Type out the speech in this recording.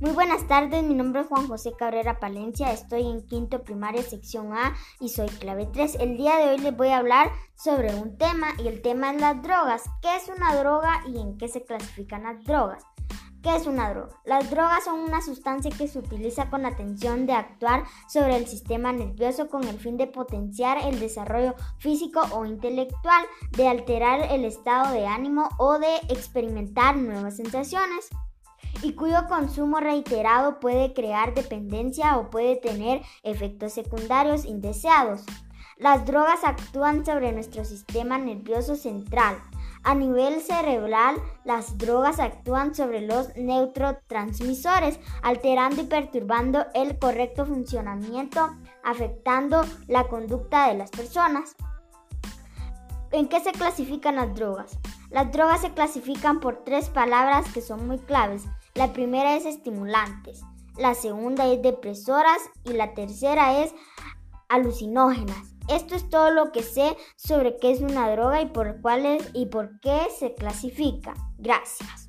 Muy buenas tardes, mi nombre es Juan José Cabrera Palencia, estoy en quinto primaria sección A y soy clave 3. El día de hoy les voy a hablar sobre un tema y el tema es las drogas. ¿Qué es una droga y en qué se clasifican las drogas? ¿Qué es una droga? Las drogas son una sustancia que se utiliza con la intención de actuar sobre el sistema nervioso con el fin de potenciar el desarrollo físico o intelectual, de alterar el estado de ánimo o de experimentar nuevas sensaciones y cuyo consumo reiterado puede crear dependencia o puede tener efectos secundarios indeseados. Las drogas actúan sobre nuestro sistema nervioso central. A nivel cerebral, las drogas actúan sobre los neurotransmisores, alterando y perturbando el correcto funcionamiento, afectando la conducta de las personas. ¿En qué se clasifican las drogas? Las drogas se clasifican por tres palabras que son muy claves. La primera es estimulantes, la segunda es depresoras y la tercera es alucinógenas. Esto es todo lo que sé sobre qué es una droga y por, cuál y por qué se clasifica. Gracias.